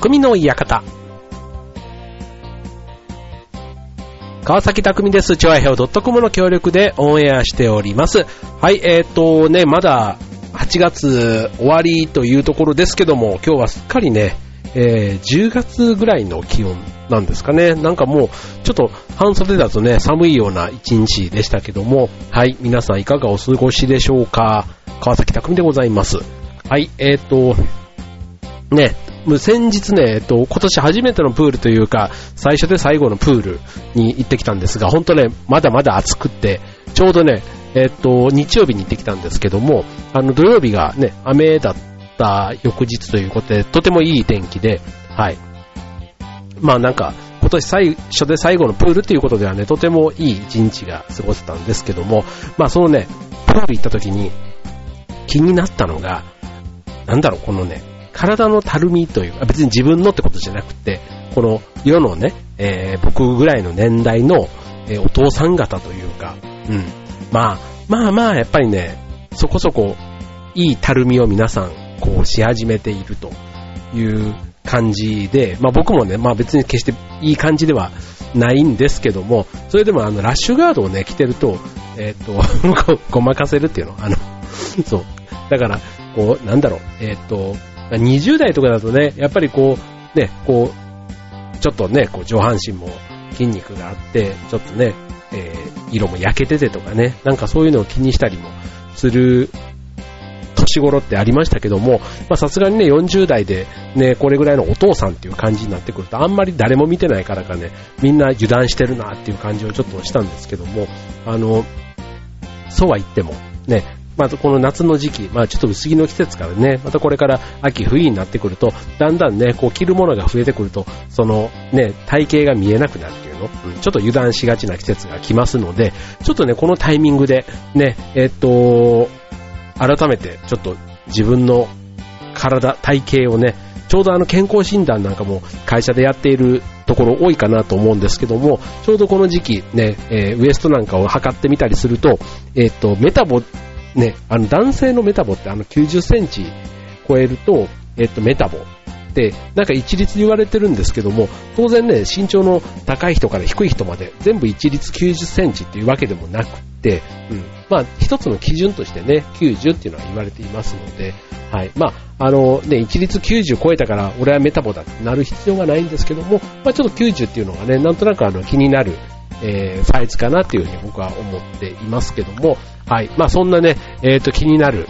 匠の館。川崎匠です。チョアヘオ .com の協力でオンエアしております。はい、えっ、とね、まだ8月終わりというところですけども、今日はすっかりね、えー10月ぐらいの気温なんですかね。なんかもう、ちょっと半袖だとね、寒いような一日でしたけども、はい、皆さんいかがお過ごしでしょうか川崎匠でございます。はい、えっ、と、ね、先日ね、えっと、今年初めてのプールというか、最初で最後のプールに行ってきたんですが、本当ね、まだまだ暑くって、ちょうどね、えっと、日曜日に行ってきたんですけども、あの、土曜日がね、雨だった翌日ということで、とてもいい天気で、はい。まあなんか、今年最初で最後のプールということではね、とてもいい一日が過ごせたんですけども、まあそのね、プール行った時に気になったのが、なんだろう、このね、体のたるみというか、別に自分のってことじゃなくて、この世のね、えー僕ぐらいの年代の、えーお父さん方というか、うん。まあ、まあまあ、やっぱりね、そこそこいいたるみを皆さん、こうし始めているという感じで、まあ僕もね、まあ別に決していい感じではないんですけども、それでもあの、ラッシュガードをね、着てると、えーっと、ごまかせるっていうのあの、そう。だから、こう、なんだろう、えーっと、20代とかだとね、やっぱりこう、ね、こう、ちょっとね、こう上半身も筋肉があって、ちょっとね、えー色も焼けててとかね、なんかそういうのを気にしたりもする年頃ってありましたけども、まあさすがにね、40代でね、これぐらいのお父さんっていう感じになってくると、あんまり誰も見てないからかね、みんな油断してるなっていう感じをちょっとしたんですけども、あの、そうは言っても、ね、まずこの夏の時期、まあちょっと薄着の季節からね、またこれから秋冬になってくると、だんだんね、こう着るものが増えてくると、そのね、体型が見えなくなるっていうの、うん。ちょっと油断しがちな季節が来ますので、ちょっとね、このタイミングで、ね、えっと、改めてちょっと自分の体、体型をね、ちょうどあの健康診断なんかも会社でやっているところ多いかなと思うんですけども、ちょうどこの時期ね、えーウエストなんかを測ってみたりすると、えっと、メタボ、ね、あの男性のメタボってあの90センチ超えると、えっと、メタボって、なんか一律言われてるんですけども、当然ね、身長の高い人から低い人まで全部一律90センチっていうわけでもなくって、うん。まあ、一つの基準としてね、90っていうのは言われていますので、はい。まあ、あのね、一律90超えたから、俺はメタボだってなる必要がないんですけども、まあ、ちょっと90っていうのがね、なんとなくあの気になる、えーサイズかなっていうふうに僕は思っていますけども、はい。まあ、そんなね、えっ、と、気になる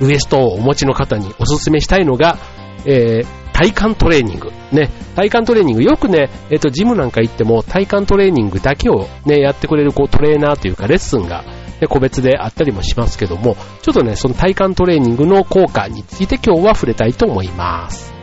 ウエストをお持ちの方におすすめしたいのが、えー体幹トレーニング。ね、体幹トレーニング。よくね、えっ、と、ジムなんか行っても体幹トレーニングだけをね、やってくれるこうトレーナーというかレッスンが、ね、個別であったりもしますけども、ちょっとね、その体幹トレーニングの効果について今日は触れたいと思います。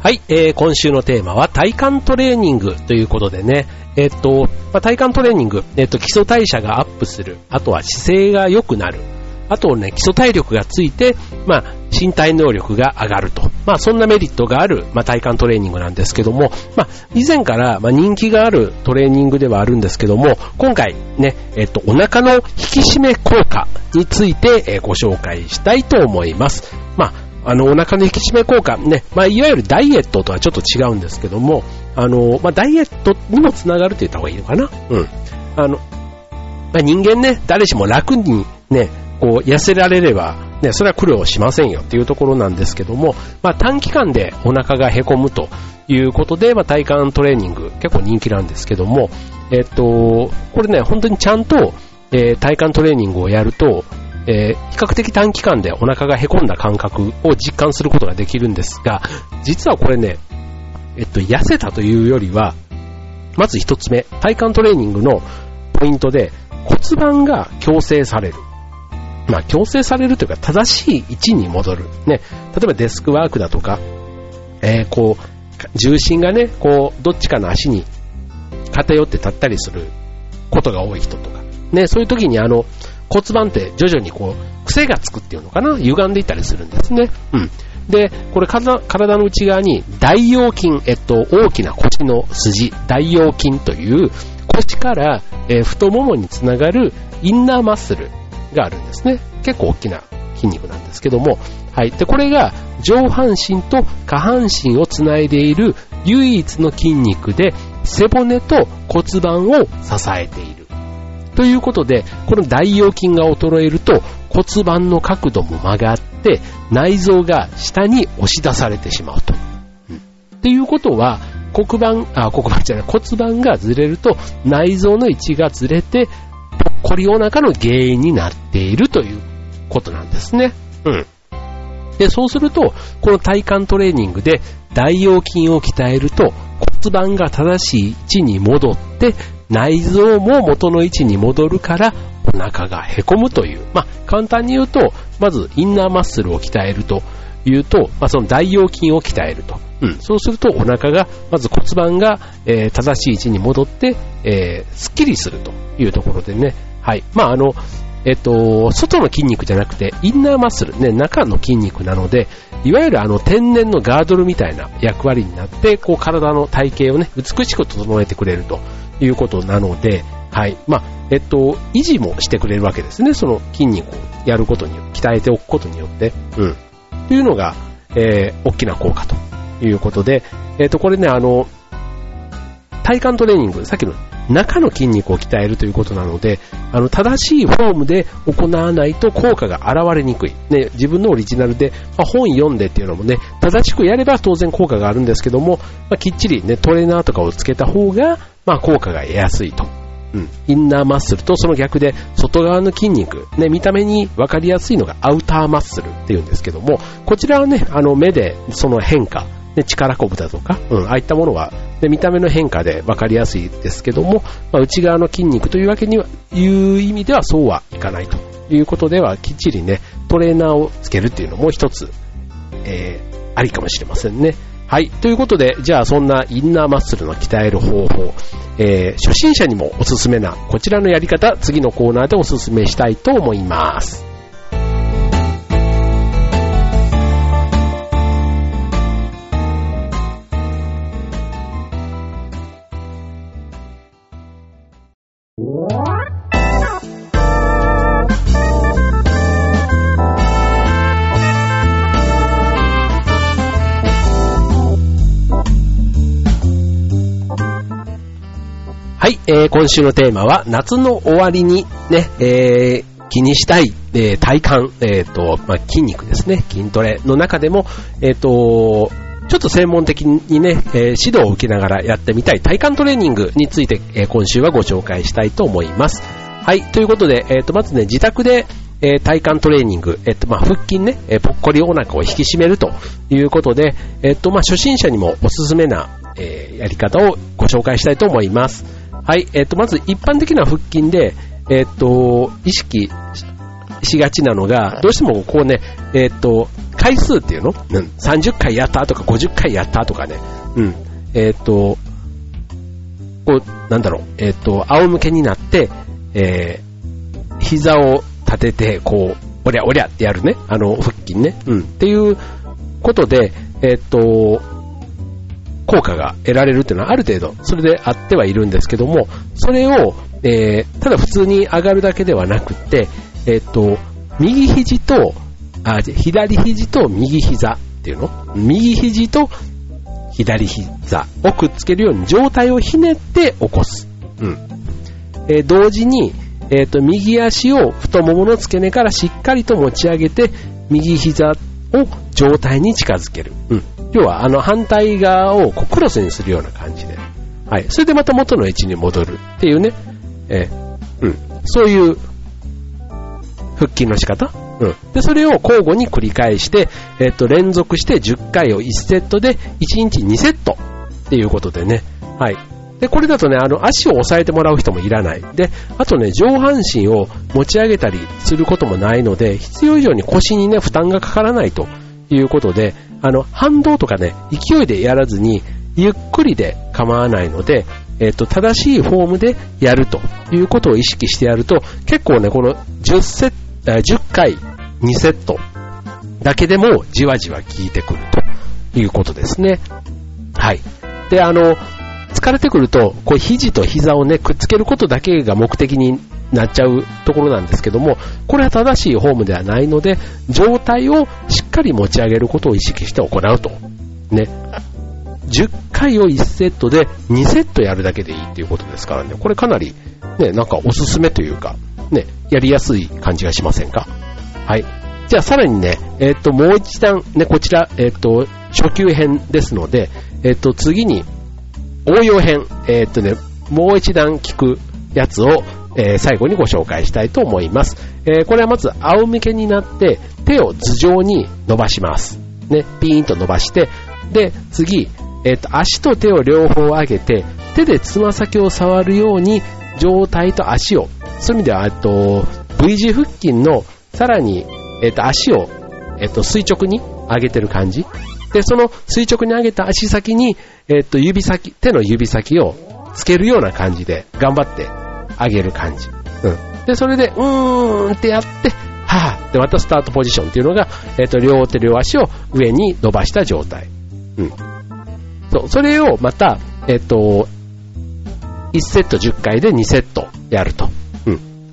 はい、えー今週のテーマは体幹トレーニングということでね、えっと、まあ、体幹トレーニング、えっと、基礎代謝がアップする、あとは姿勢が良くなる、あとね、基礎体力がついて、まあ、身体能力が上がると。まあ、そんなメリットがある、まあ、体幹トレーニングなんですけども、まあ、以前から、まあ、人気があるトレーニングではあるんですけども、今回ね、えっと、お腹の引き締め効果について、えーご紹介したいと思います。まあ、あの、お腹の引き締め効果、ね、まあ、いわゆるダイエットとはちょっと違うんですけども、あの、まあ、ダイエットにもつながると言った方がいいのかな？うん。あの、まあ、人間ね、誰しも楽にね、こう、痩せられれば、ね、それは苦労しませんよっていうところなんですけども、まあ、短期間でお腹がへこむということで、まあ、体幹トレーニング結構人気なんですけども、えっと、これね、本当にちゃんと、えー体幹トレーニングをやると、えー比較的短期間でお腹がへこんだ感覚を実感することができるんですが、実はこれね、えっと、痩せたというよりは、まず一つ目、体幹トレーニングのポイントで骨盤が矯正される。まあ、矯正されるというか、正しい位置に戻る。ね。例えばデスクワークだとか、えーこう、重心がね、こう、どっちかの足に偏って立ったりすることが多い人とか、ね、そういう時にあの、骨盤って徐々にこう、癖がつくっていうのかな？歪んでいったりするんですね。うん。で、これ体の内側に大腰筋、えっと、大きな腰の筋、大腰筋という腰から、えー、太ももにつながるインナーマッスルがあるんですね。結構大きな筋肉なんですけども、はい。で、これが上半身と下半身をつないでいる唯一の筋肉で、背骨と骨盤を支えている。ということで、この大腰筋が衰えると骨盤の角度も曲がって内臓が下に押し出されてしまうと。うん、っていうことは、黒板、あ、黒板じゃない、骨盤がずれると内臓の位置がずれて、ぽっこりお腹の原因になっているということなんですね。うん。で、そうすると、この体幹トレーニングで大腰筋を鍛えると骨盤が正しい位置に戻って内臓も元の位置に戻るからお腹がへこむという。まあ、簡単に言うと、まずインナーマッスルを鍛えるというと、まあ、その大腰筋を鍛えると。うん。そうするとお腹が、まず骨盤が、えー、正しい位置に戻って、えー、スッキリするというところでね。はい。まあ、あの、えっと、外の筋肉じゃなくて、インナーマッスル、ね、中の筋肉なので、いわゆるあの天然のガードルみたいな役割になって、こう体の体型をね、美しく整えてくれるということなので、はい。まあ、えっと、維持もしてくれるわけですね。その筋肉をやることによって、鍛えておくことによって。うん。というのが、えー、大きな効果ということで、えっと、これね、あの、体幹トレーニング、さっきの中の筋肉を鍛えるということなので、あの、正しいフォームで行わないと効果が現れにくい。ね、自分のオリジナルで、まあ、本読んでっていうのもね、正しくやれば当然効果があるんですけども、まあ、きっちりね、トレーナーとかをつけた方が、まあ、効果が得やすいと。うん、インナーマッスルとその逆で外側の筋肉、ね、見た目に分かりやすいのがアウターマッスルっていうんですけども、こちらはね、あの目でその変化、ね、力こぶだとか、うん、ああいったものは、ね、見た目の変化で分かりやすいですけども、まあ、内側の筋肉というわけには、いう意味ではそうはいかないということでは、きっちりね、トレーナーをつけるっていうのも一つ、えー、ありかもしれませんね。はい。ということで、じゃあそんなインナーマッスルの鍛える方法、えー、初心者にもおすすめなこちらのやり方、次のコーナーでおすすめしたいと思います。はい、えー、今週のテーマは、夏の終わりにね、えー、気にしたい、えー、体幹、えっ、ー、と、まあ、筋肉ですね、筋トレの中でも、えっ、ー、と、ちょっと専門的にね、えー、指導を受けながらやってみたい体幹トレーニングについて、えー、今週はご紹介したいと思います。はい、ということで、えっ、ー、と、まずね、自宅で、えー、体幹トレーニング、えっ、と、まあ、腹筋ね、えー、ぽっこりお腹を引き締めるということで、えっ、と、まあ、初心者にもおすすめな、えやり方をご紹介したいと思います。はい、えっ、ー、と、まず一般的な腹筋で、えっ、ー、と、意識しがちなのが、どうしてもこうね、えっ、ー、と、回数っていうの、うん、?30 回やったとか50回やったとかね、うん、えっ、と、こう、なんだろう、えっ、と、仰向けになって、えー、膝を立てて、こう、おりゃおりゃってやるね、あの、腹筋ね、うん、っていうことで、えっ、と、効果が得られるっていうのはある程度、それであってはいるんですけども、それを、えー、ただ普通に上がるだけではなくて、えっ、と、右肘と、あ、左肘と右膝っていうの？右肘と左膝をくっつけるように状態をひねって起こす。うん。えー、同時に、えっ、と、右足を太ももの付け根からしっかりと持ち上げて、右膝を状態に近づける。うん。要はあの反対側をこうクロスにするような感じで。はい。それでまた元の位置に戻るっていうね。え、うん。そういう腹筋の仕方うん。で、それを交互に繰り返して、えっ、と、連続して10回を1セットで1日2セットっていうことでね。はい。で、これだとね、あの、足を押さえてもらう人もいらない。で、あとね、上半身を持ち上げたりすることもないので、必要以上に腰にね、負担がかからないということで、あの、反動とかね、勢いでやらずに、ゆっくりで構わないので、えっ、と、正しいフォームでやるということを意識してやると、結構ね、この10セット、10回2セットだけでもじわじわ効いてくるということですね。はい。で、あの、疲れてくると、こう肘と膝をね、くっつけることだけが目的になっちゃうところなんですけども、これは正しいフォームではないので、状態をしっかり持ち上げることを意識して行うと。ね。10回を1セットで2セットやるだけでいいっていうことですからね、これかなり、ね、なんかおすすめというか、ね、やりやすい感じがしませんか？はい。じゃあさらにね、えっ、と、もう一段、ね、こちら、えっ、と、初級編ですので、えっ、と、次に、応用編、えっ、とね、もう一段聞くやつを、えー、最後にご紹介したいと思います。えー、これはまず仰向けになって手を頭上に伸ばします。ね、ピーンと伸ばして、で、次、えっ、と、足と手を両方上げて、手でつま先を触るように上体と足を、そういう意味では、えっと、V 字腹筋のさらに、えっと、足を、えっと、垂直に上げてる感じ。で、その垂直に上げた足先に、えっと、指先、手の指先をつけるような感じで頑張って上げる感じ。うん。で、それで、うーんってやって、はぁ、で、またスタートポジションっていうのが、えっと、両手両足を上に伸ばした状態。うん。そう、それをまた、えっと、1セット10回で2セットやると。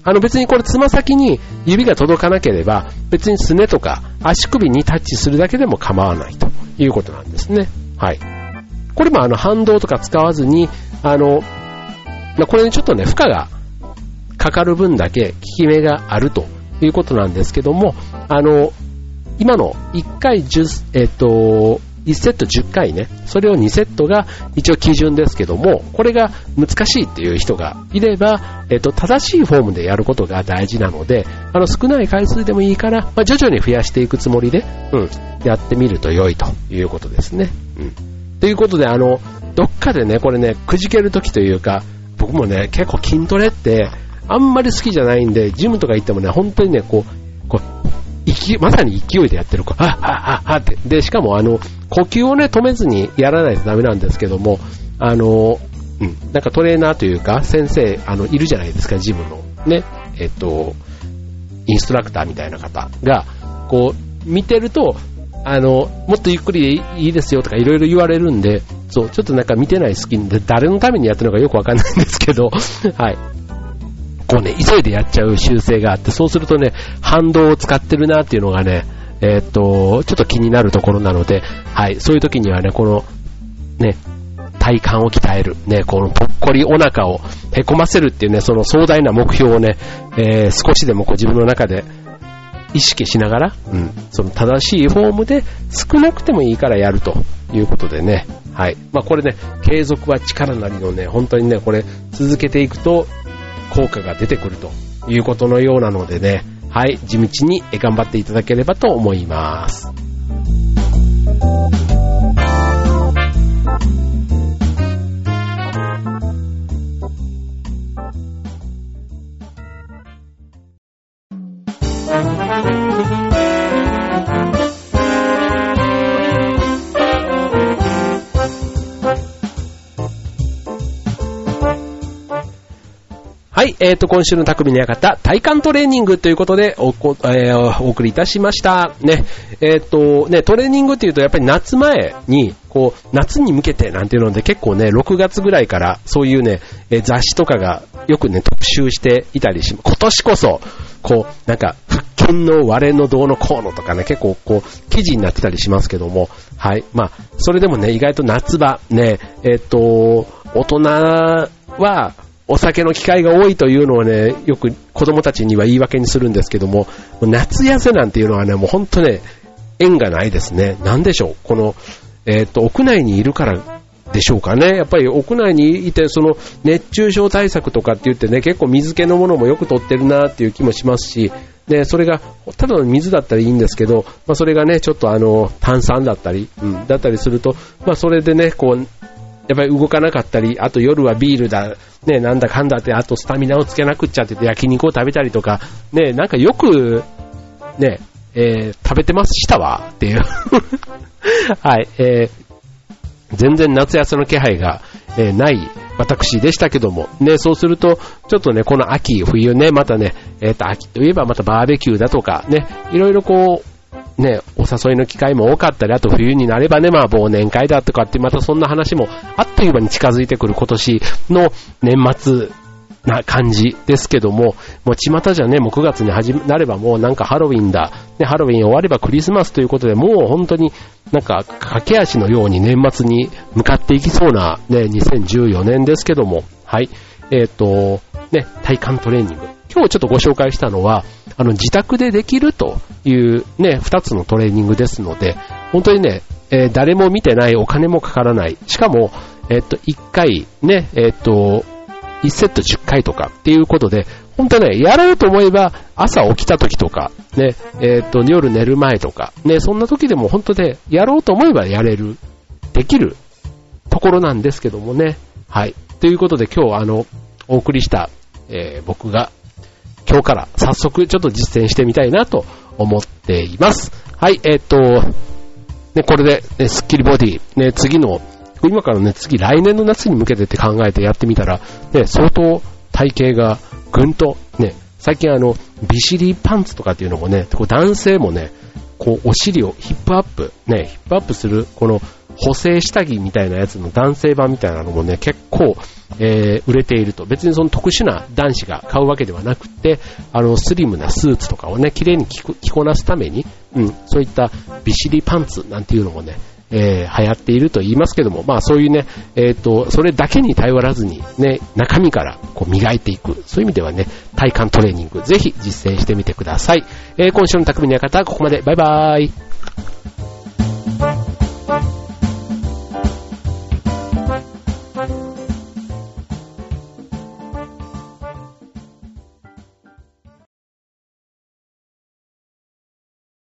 あの別にこれつま先に指が届かなければ、別にすねとか足首にタッチするだけでも構わないということなんですね。はい。これもあの反動とか使わずに、あの、これにちょっとね、負荷がかかる分だけ効き目があるということなんですけども、あの、今の1回10、えっと、1セット10回ね、それを2セットが一応基準ですけども、これが難しいっていう人がいれば、えっと、正しいフォームでやることが大事なので、あの、少ない回数でもいいから、まあ、徐々に増やしていくつもりで、うん、やってみると良いということですね。うん。ということで、あの、どっかでね、これね、くじけるときというか、僕もね、結構筋トレって、あんまり好きじゃないんで、ジムとか行ってもね、本当にね、こう、こう、まさに勢いでやってる子、あ、あ、あ、あって。で、しかもあの、呼吸をね、止めずにやらないとダメなんですけども、あの、うん、なんかトレーナーというか、先生、あの、いるじゃないですか、ジムの。ね、えっと、インストラクターみたいな方が、こう、見てると、あの、もっとゆっくりでいいですよとかいろいろ言われるんで、そう、ちょっとなんか見てない好きで、誰のためにやってるのかよくわかんないんですけど、はい。こうね、急いでやっちゃう習性があって、そうするとね、反動を使ってるなっていうのがね、えー、っと、ちょっと気になるところなので、はい、そういう時にはね、この、ね、体幹を鍛える、ね、このぽっこりお腹をへこませるっていうね、その壮大な目標をね、えー、少しでもこう自分の中で意識しながら、うん、その正しいフォームで少なくてもいいからやるということでね、はい。まあこれね、継続は力なりのね、本当にね、これ続けていくと効果が出てくるということのようなのでね、はい、地道に頑張っていただければと思います。いえっ、ー、と、今週の匠の館、体幹トレーニングということでお、えー、お送りいたしました。ね、えっ、ー、と、ね、トレーニングっていうと、やっぱり夏前に、こう、夏に向けてなんていうので、結構ね、6月ぐらいから、そういうね、え雑誌とかがよくね、特集していたりし、今年こそ、こう、なんか、腹筋の割れのどうのこうのとかね、結構こう、記事になってたりしますけども、はい。まあ、それでもね、意外と夏場、ね、えっ、と、大人は、お酒の機会が多いというのをね、よく子供たちには言い訳にするんですけども、夏痩せなんていうのはね、もう本当ね、縁がないですね。なんでしょう？この、えっ、と、屋内にいるからでしょうかね。やっぱり屋内にいて、その熱中症対策とかって言ってね、結構水気のものもよく取ってるなっていう気もしますし、で、それが、ただの水だったらいいんですけど、まあそれがね、ちょっとあの、炭酸だったり、うん、だったりすると、まあそれでね、こう、やっぱり動かなかったり、あと夜はビールだ、ね、なんだかんだって、あとスタミナをつけなくっちゃってて焼肉を食べたりとか、ね、なんかよく、ね、えー、食べてましたわっていう。はい、えー、全然夏休みの気配が、えー、ない私でしたけども、ね、そうすると、ちょっとね、この秋、冬ね、またね、えっ、と、秋といえばまたバーベキューだとか、ね、いろいろこう、ね、お誘いの機会も多かったり、あと冬になればね、まあ忘年会だとかって、またそんな話もあっという間に近づいてくる今年の年末な感じですけども、もう巷じゃね、もう9月に始なればもうなんかハロウィンだ、ね、ハロウィン終わればクリスマスということで、もう本当になんか駆け足のように年末に向かっていきそうなね、2014年ですけども、はい。えっ、ー、と、ね、体幹トレーニング。今日ちょっとご紹介したのは、あの、自宅でできるというね、2つのトレーニングですので、本当にね、えー、誰も見てない、お金もかからない。しかも、えっ、と、1回ね、えっ、と、1セット10回とかっていうことで、本当ね、やろうと思えば、朝起きた時とか、ね、えっ、と、夜寝る前とか、ね、そんな時でも本当で、やろうと思えばやれる、できるところなんですけどもね。はい。ということで今日あの、お送りした、えー、僕が、今日から早速ちょっと実践してみたいなと思っています。はい、えっ、と、ね、これで、ね、スッキリボディ、ね、次の今からね、次来年の夏に向けてって考えてやってみたら、ね、相当体型がぐんと、ね、最近あの、ビシリパンツとかっていうのもね、こう男性もね、こうお尻をヒップアップ、ね、ヒップアップする、この補正下着みたいなやつの男性版みたいなのもね、結構、えー、売れていると。別にその特殊な男子が買うわけではなくて、あの、スリムなスーツとかをね、綺麗に着こなすために、うん、そういったビシリパンツなんていうのもね、えー、流行っていると言いますけども、まあそういうね、えっ、ー、と、それだけに頼らずに、ね、中身からこう磨いていく。そういう意味ではね、体幹トレーニング、ぜひ実践してみてください。えー、今週の匠の館、ここまで。バイバーイ。